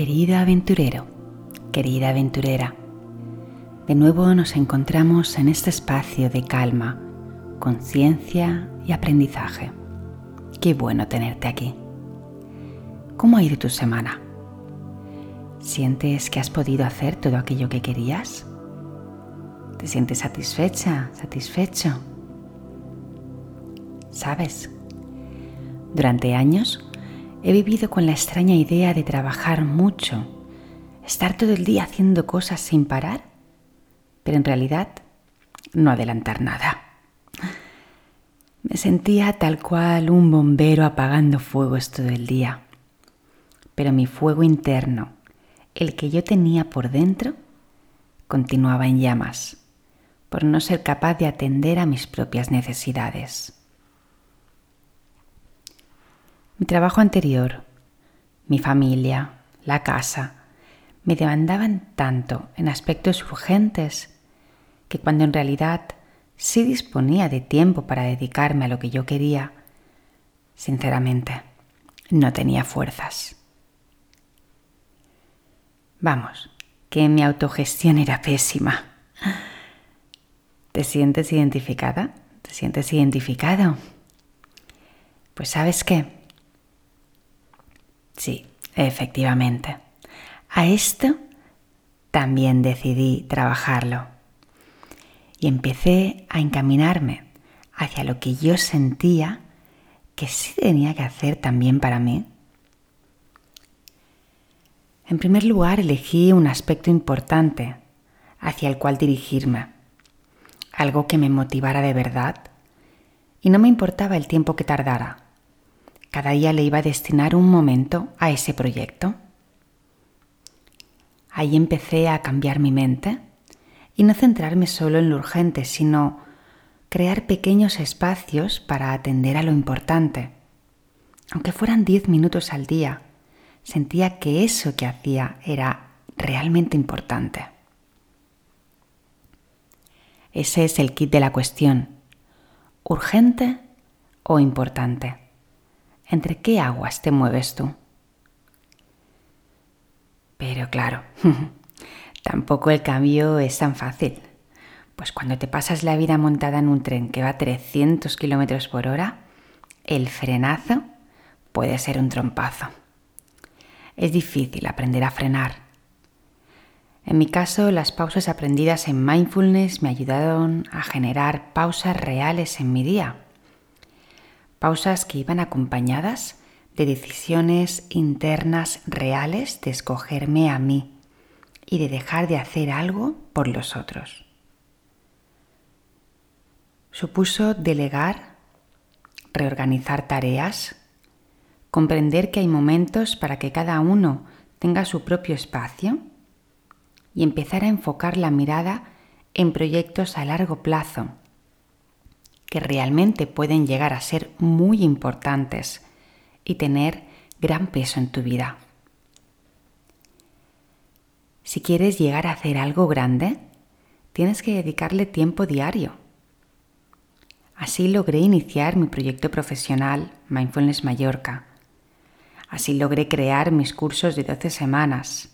Querido aventurero, querida aventurera, de nuevo nos encontramos en este espacio de calma, conciencia y aprendizaje. Qué bueno tenerte aquí. ¿Cómo ha ido tu semana? ¿Sientes que has podido hacer todo aquello que querías? ¿Te sientes satisfecha, satisfecho? ¿Sabes? Durante años He vivido con la extraña idea de trabajar mucho, estar todo el día haciendo cosas sin parar, pero en realidad no adelantar nada. Me sentía tal cual un bombero apagando fuegos todo el día, pero mi fuego interno, el que yo tenía por dentro, continuaba en llamas, por no ser capaz de atender a mis propias necesidades. Mi trabajo anterior, mi familia, la casa, me demandaban tanto en aspectos urgentes que cuando en realidad sí disponía de tiempo para dedicarme a lo que yo quería, sinceramente, no tenía fuerzas. Vamos, que mi autogestión era pésima. ¿Te sientes identificada? ¿Te sientes identificado? Pues sabes qué, Sí, efectivamente. A esto también decidí trabajarlo. Y empecé a encaminarme hacia lo que yo sentía que sí tenía que hacer también para mí. En primer lugar, elegí un aspecto importante hacia el cual dirigirme, algo que me motivara de verdad, y no me importaba el tiempo que tardara cada día le iba a destinar un momento a ese proyecto. Ahí empecé a cambiar mi mente y no centrarme solo en lo urgente, sino crear pequeños espacios para atender a lo importante. Aunque fueran diez minutos al día, sentía que eso que hacía era realmente importante. Ese es el kit de la cuestión. ¿Urgente o importante? ¿Entre qué aguas te mueves tú? Pero claro, tampoco el cambio es tan fácil. Pues cuando te pasas la vida montada en un tren que va a 300 km por hora, el frenazo puede ser un trompazo. Es difícil aprender a frenar. En mi caso, las pausas aprendidas en mindfulness me ayudaron a generar pausas reales en mi día pausas que iban acompañadas de decisiones internas reales de escogerme a mí y de dejar de hacer algo por los otros. Supuso delegar, reorganizar tareas, comprender que hay momentos para que cada uno tenga su propio espacio y empezar a enfocar la mirada en proyectos a largo plazo que realmente pueden llegar a ser muy importantes y tener gran peso en tu vida. Si quieres llegar a hacer algo grande, tienes que dedicarle tiempo diario. Así logré iniciar mi proyecto profesional Mindfulness Mallorca. Así logré crear mis cursos de 12 semanas.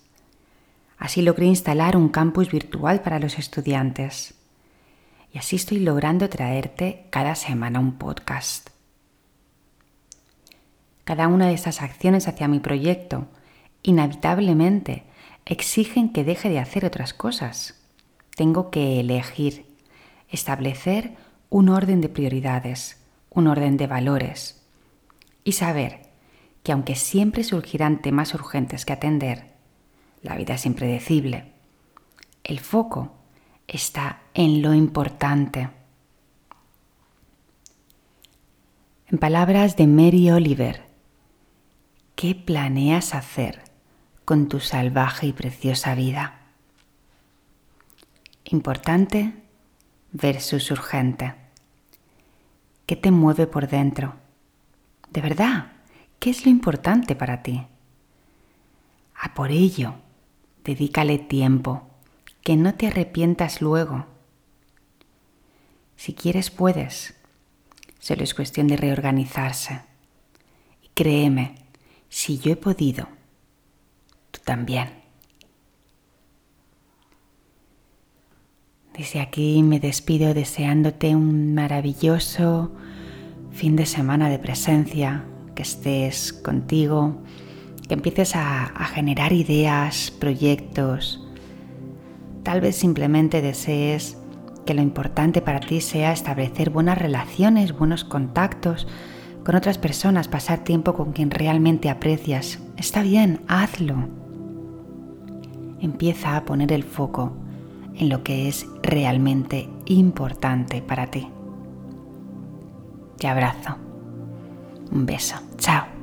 Así logré instalar un campus virtual para los estudiantes. Y así estoy logrando traerte cada semana un podcast. Cada una de estas acciones hacia mi proyecto inevitablemente exigen que deje de hacer otras cosas. Tengo que elegir, establecer un orden de prioridades, un orden de valores y saber que aunque siempre surgirán temas urgentes que atender, la vida es impredecible. El foco está en lo importante. En palabras de Mary Oliver, ¿qué planeas hacer con tu salvaje y preciosa vida? Importante versus urgente. ¿Qué te mueve por dentro? De verdad, ¿qué es lo importante para ti? A por ello, dedícale tiempo que no te arrepientas luego. Si quieres, puedes. Solo es cuestión de reorganizarse. Y créeme, si yo he podido, tú también. Desde aquí me despido deseándote un maravilloso fin de semana de presencia, que estés contigo, que empieces a, generar ideas, proyectos. Tal vez simplemente desees que lo importante para ti sea establecer buenas relaciones, buenos contactos con otras personas, pasar tiempo con quien realmente aprecias. Está bien, hazlo. Empieza a poner el foco en lo que es realmente importante para ti. Te abrazo. Un beso. Chao.